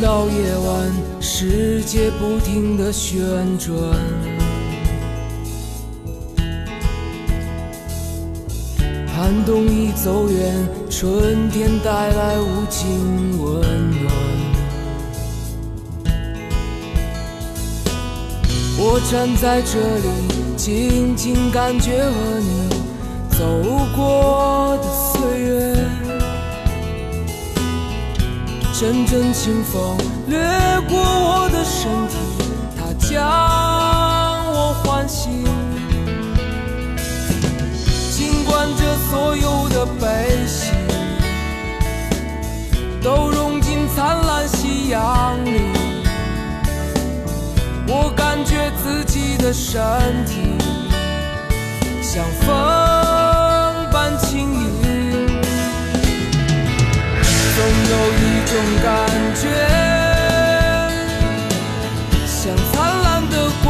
到夜晚，世界不停的旋转，寒冬已走远，春天带来无尽温暖。我站在这里，静静感觉和你走过的岁月。阵阵清风掠过我的身体，它将我唤醒。尽管这所有的悲喜都融进灿烂夕阳里，我感觉自己的身体像风总有一。种感觉，像灿烂的光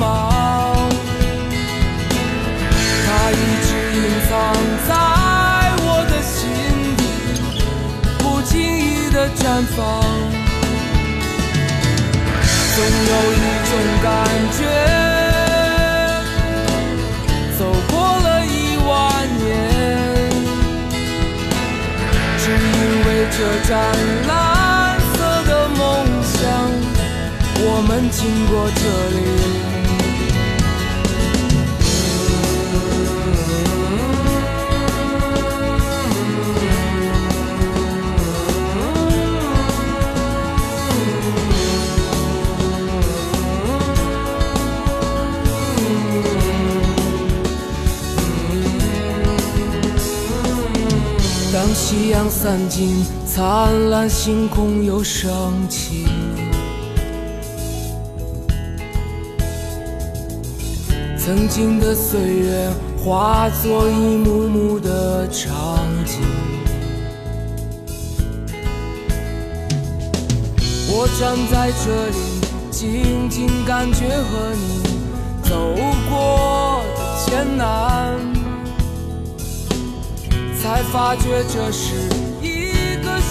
芒，它一直隐藏在我的心底，不经意的绽放。总有一种感觉，这盏蓝色的梦想我们经过这里。当夕阳散尽灿烂星空又升起。曾经的岁月化作一幕幕的场景，我站在这里，静静感觉和你走过的艰难，才发觉这是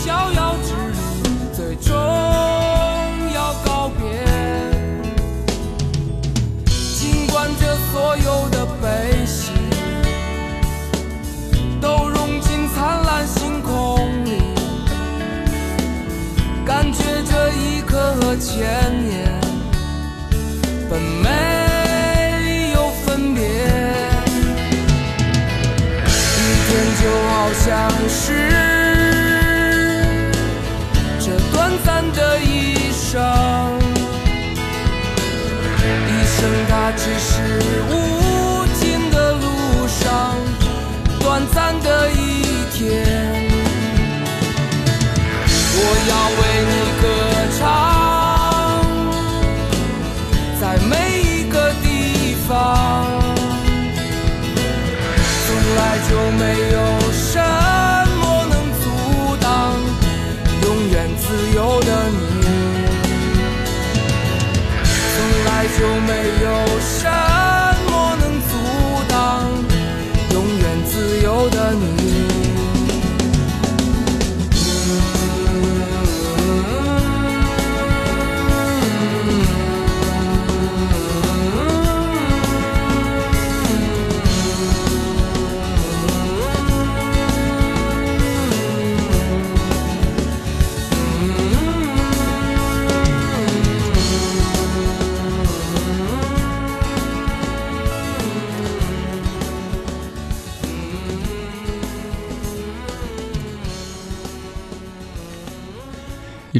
逍遥之旅，最终要告别。尽管这。所有的悲喜都融进灿烂星空里，感觉这一刻和千年本没有分别。一天就好像是短暂的一生。它只是无尽的路上短暂的一天，我要为你歌唱，在每一个地方，从来就没有就没有伤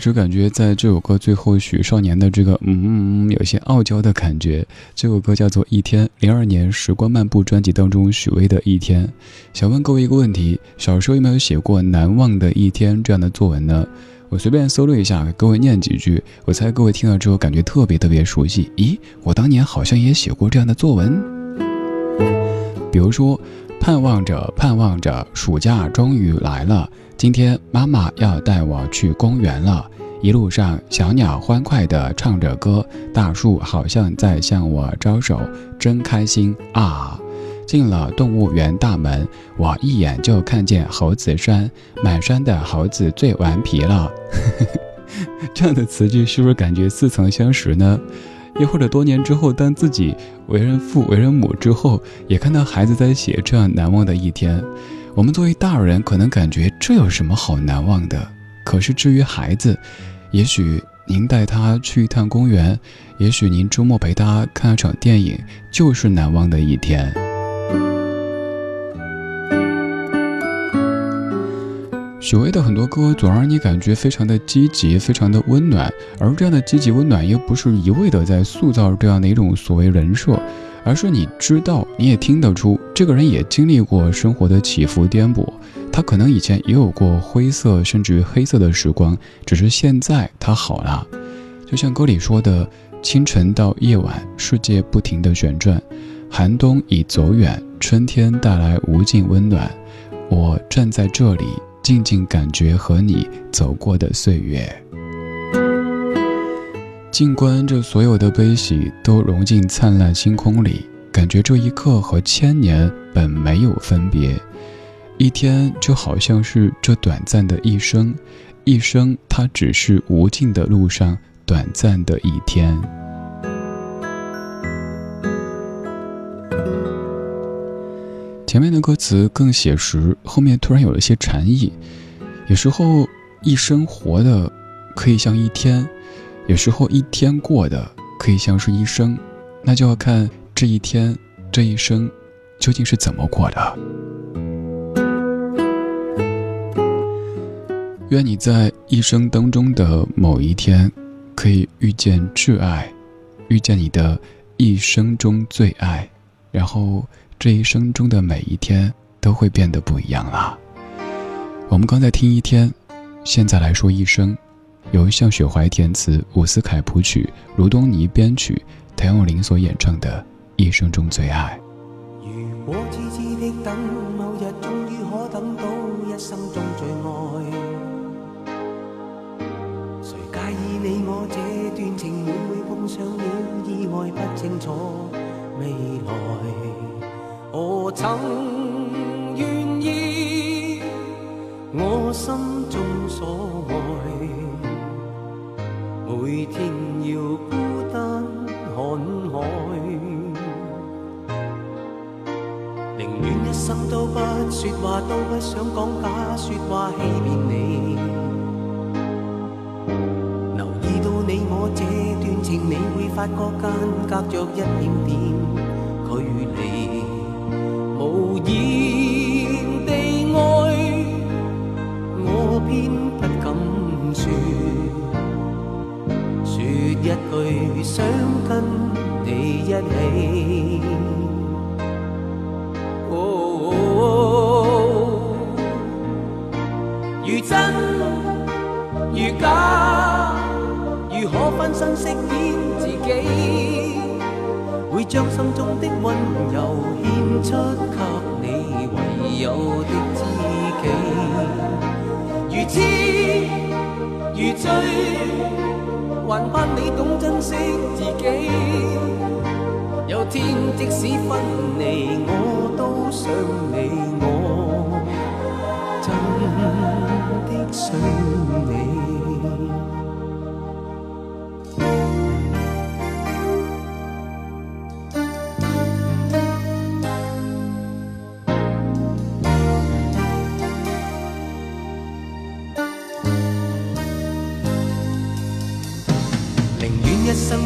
就感觉在这首歌最后，许少年的这个嗯，嗯有些傲娇的感觉。这首歌叫做《一天》，零二年《时光漫步》专辑当中许巍的一天。想问各位一个问题：小时候有没有写过《难忘的一天》这样的作文呢？我随便搜了一下，给各位念几句。我猜各位听了之后感觉特别特别熟悉。咦，我当年好像也写过这样的作文。比如说，盼望着盼望着，暑假终于来了。今天妈妈要带我去公园了，一路上小鸟欢快地唱着歌，大树好像在向我招手，真开心啊！进了动物园大门，我一眼就看见猴子山，满山的猴子最顽皮了。这样的词句是不是感觉似曾相识呢？又或者多年之后，当自己为人父、为人母之后，也看到孩子在写这样难忘的一天。我们作为大人，可能感觉这有什么好难忘的？可是至于孩子，也许您带他去一趟公园，也许您周末陪他看一场电影，就是难忘的一天。许巍的很多歌总让你感觉非常的积极，非常的温暖，而这样的积极温暖又不是一味的在塑造这样的一种所谓人设。而是你知道，你也听得出，这个人也经历过生活的起伏颠簸，他可能以前也有过灰色甚至于黑色的时光，只是现在他好了。就像歌里说的：“清晨到夜晚，世界不停的旋转，寒冬已走远，春天带来无尽温暖。我站在这里，静静感觉和你走过的岁月。”静观这所有的悲喜都融进灿烂星空里，感觉这一刻和千年本没有分别。一天就好像是这短暂的一生，一生它只是无尽的路上短暂的一天。前面的歌词更写实，后面突然有了些禅意。有时候一生活的可以像一天。有时候一天过的可以像是一生，那就要看这一天、这一生究竟是怎么过的。愿你在一生当中的某一天，可以遇见挚爱，遇见你的一生中最爱，然后这一生中的每一天都会变得不一样啦。我们刚才听一天，现在来说一生。由向雪怀填词，伍思凯谱曲，卢东尼编曲，谭咏麟所演唱的《一生中最爱》。何曾愿意我心中所爱？每天要孤单看海，宁愿一生都不说话，都不想讲假说话欺骗你。留意到你我这段情，你会发觉间隔着一点点，无言地爱，我偏不敢说。说一句想跟你一起，如真如假，如可分身饰演自己？会将心中的温柔献出给，有的知己。如痴如醉。还盼你懂珍惜自己。有天即使分离，我都想你，我真的想你。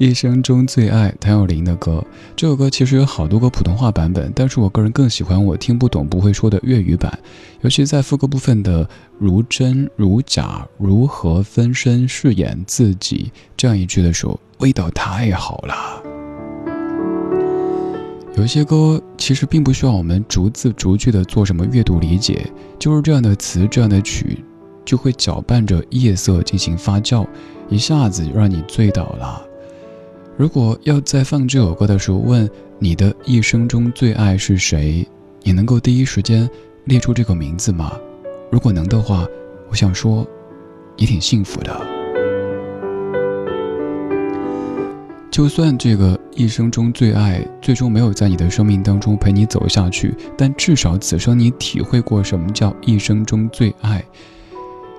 一生中最爱谭咏麟的歌，这首歌其实有好多个普通话版本，但是我个人更喜欢我听不懂不会说的粤语版，尤其在副歌部分的“如真如假，如何分身饰演自己”这样一句的时候，味道太好了。有些歌其实并不需要我们逐字逐句的做什么阅读理解，就是这样的词，这样的曲，就会搅拌着夜色进行发酵，一下子就让你醉倒了。如果要在放这首歌的时候问你的一生中最爱是谁，你能够第一时间列出这个名字吗？如果能的话，我想说，你挺幸福的。就算这个一生中最爱最终没有在你的生命当中陪你走下去，但至少此生你体会过什么叫一生中最爱。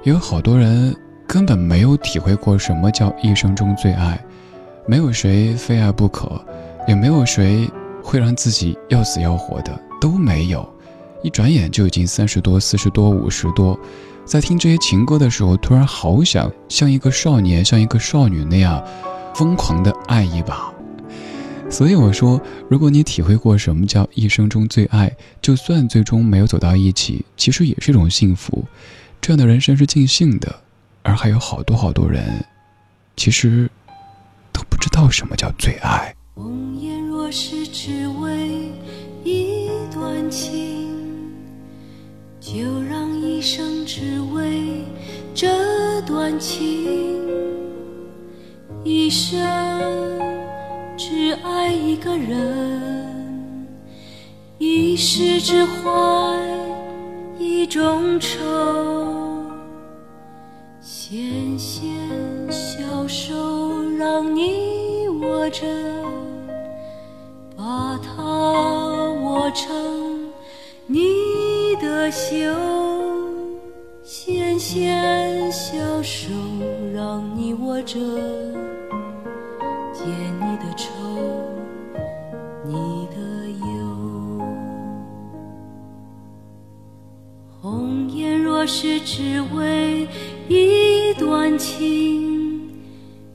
也有好多人根本没有体会过什么叫一生中最爱。没有谁非爱不可，也没有谁会让自己要死要活的，都没有。一转眼就已经三十多、四十多、五十多，在听这些情歌的时候，突然好想像一个少年、像一个少女那样疯狂的爱一把。所以我说，如果你体会过什么叫一生中最爱，就算最终没有走到一起，其实也是一种幸福。这样的人生是尽兴的，而还有好多好多人，其实。不知道什么叫最爱。红颜若是只为一段情，就让一生只为这段情，一生只爱一个人，一世只怀一种愁，着，把它握成你的袖，纤纤小手让你握着，解你的愁，你的忧。红颜若是只为一段情。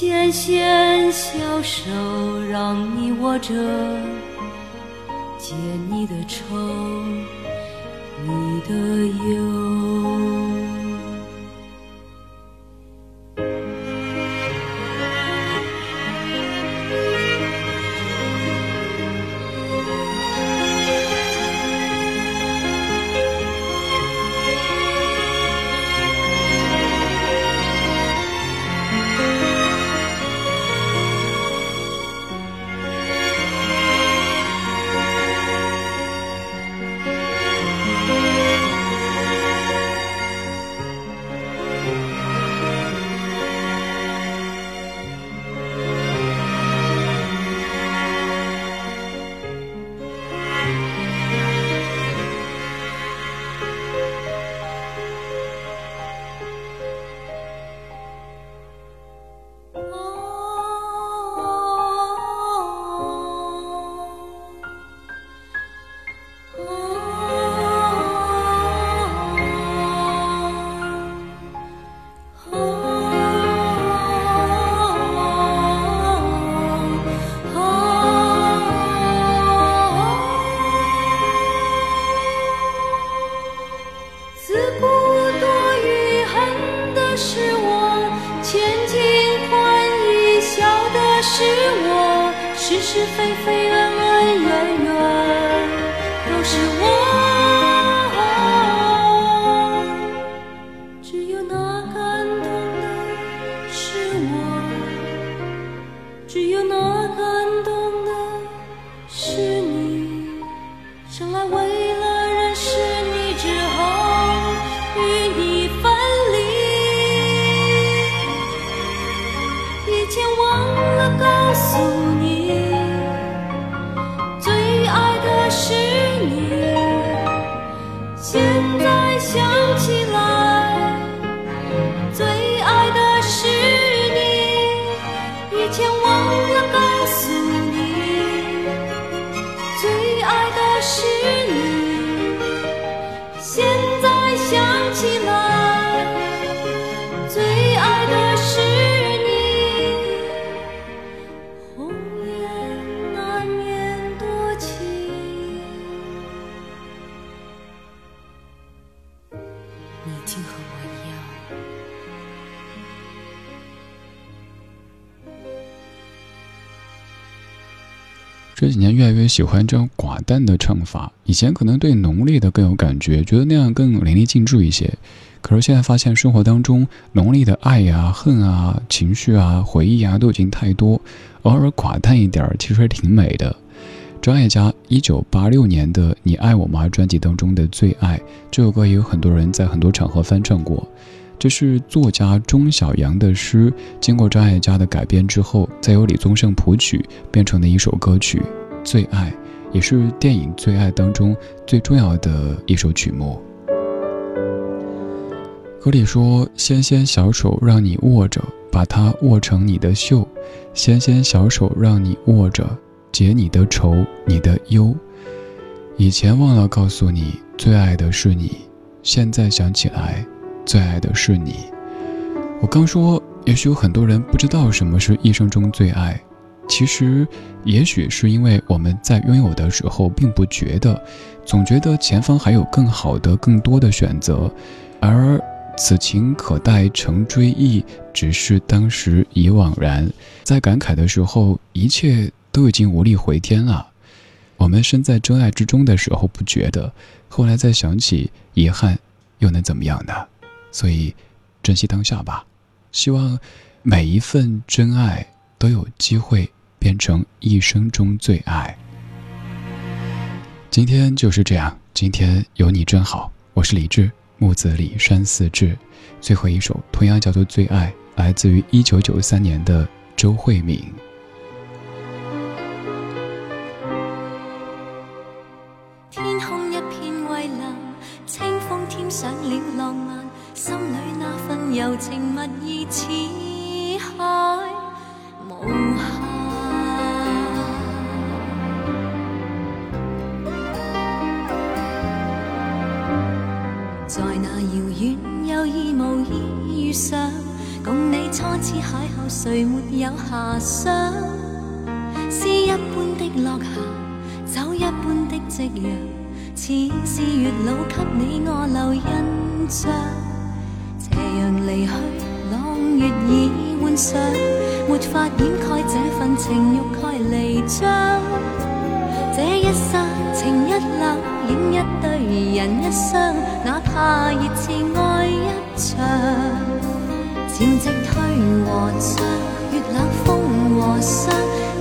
纤纤小手让你握着，解你的愁，你的忧。你竟和我这几年越来越喜欢这种寡淡的唱法，以前可能对浓烈的更有感觉，觉得那样更淋漓尽致一些。可是现在发现生活当中浓烈的爱呀、恨啊、情绪啊、回忆啊都已经太多，偶尔寡淡一点其实挺美的。张艾嘉一九八六年的《你爱我吗》专辑当中的《最爱》这首歌，也有很多人在很多场合翻唱过。这是作家钟晓阳的诗，经过张艾嘉的改编之后，再由李宗盛谱曲变成的一首歌曲《最爱》，也是电影《最爱》当中最重要的一首曲目。歌里说：“纤纤小手让你握着，把它握成你的袖；纤纤小手让你握着，解你的愁，你的忧。以前忘了告诉你，最爱的是你，现在想起来。”最爱的是你。我刚说，也许有很多人不知道什么是一生中最爱。其实，也许是因为我们在拥有的时候并不觉得，总觉得前方还有更好的、更多的选择。而此情可待成追忆，只是当时已惘然。在感慨的时候，一切都已经无力回天了。我们身在真爱之中的时候不觉得，后来再想起遗憾，又能怎么样呢？所以，珍惜当下吧。希望每一份真爱都有机会变成一生中最爱。今天就是这样，今天有你真好。我是李志，木子李山寺志。最后一首同样叫做《最爱》，来自于一九九三年的周慧敏。共你初次邂逅，谁没有遐想？诗一般的落霞，酒一般的夕阳，似是月老给你我留印象。斜阳离去，朗月已换上，没法掩盖这份情欲盖弥彰。这一刹情一缕，影一对人一双，哪怕热炽爱一场。潮汐退和涨，月冷风和霜，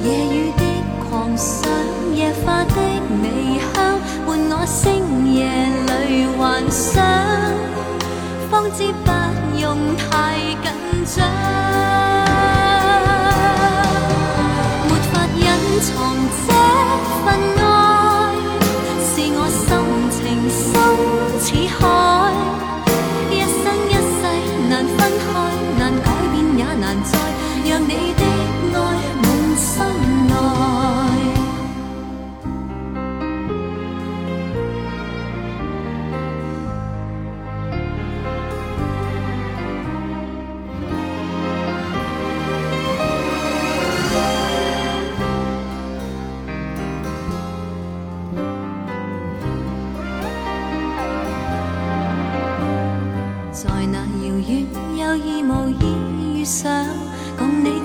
夜雨的狂想，夜花的微香，伴我星夜里幻想。方知不用太紧张，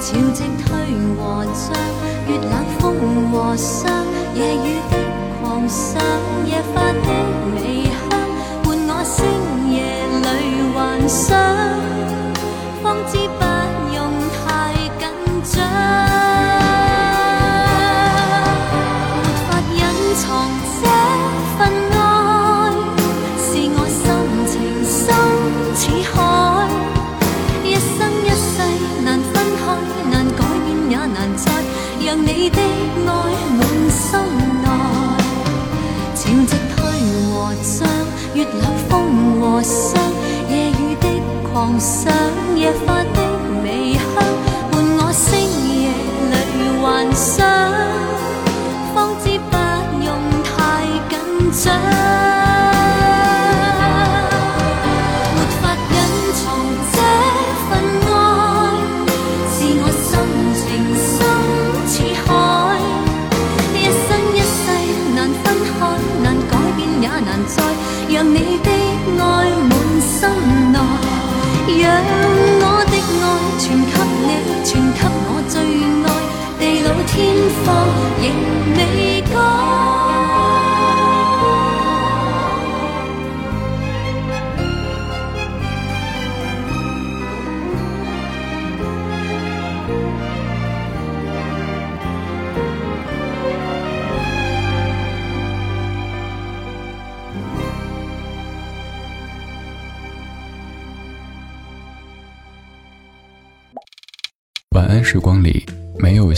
潮汐退和涨，月冷风和霜，夜雨的狂想，夜花的微香，伴我星夜里幻想，方知不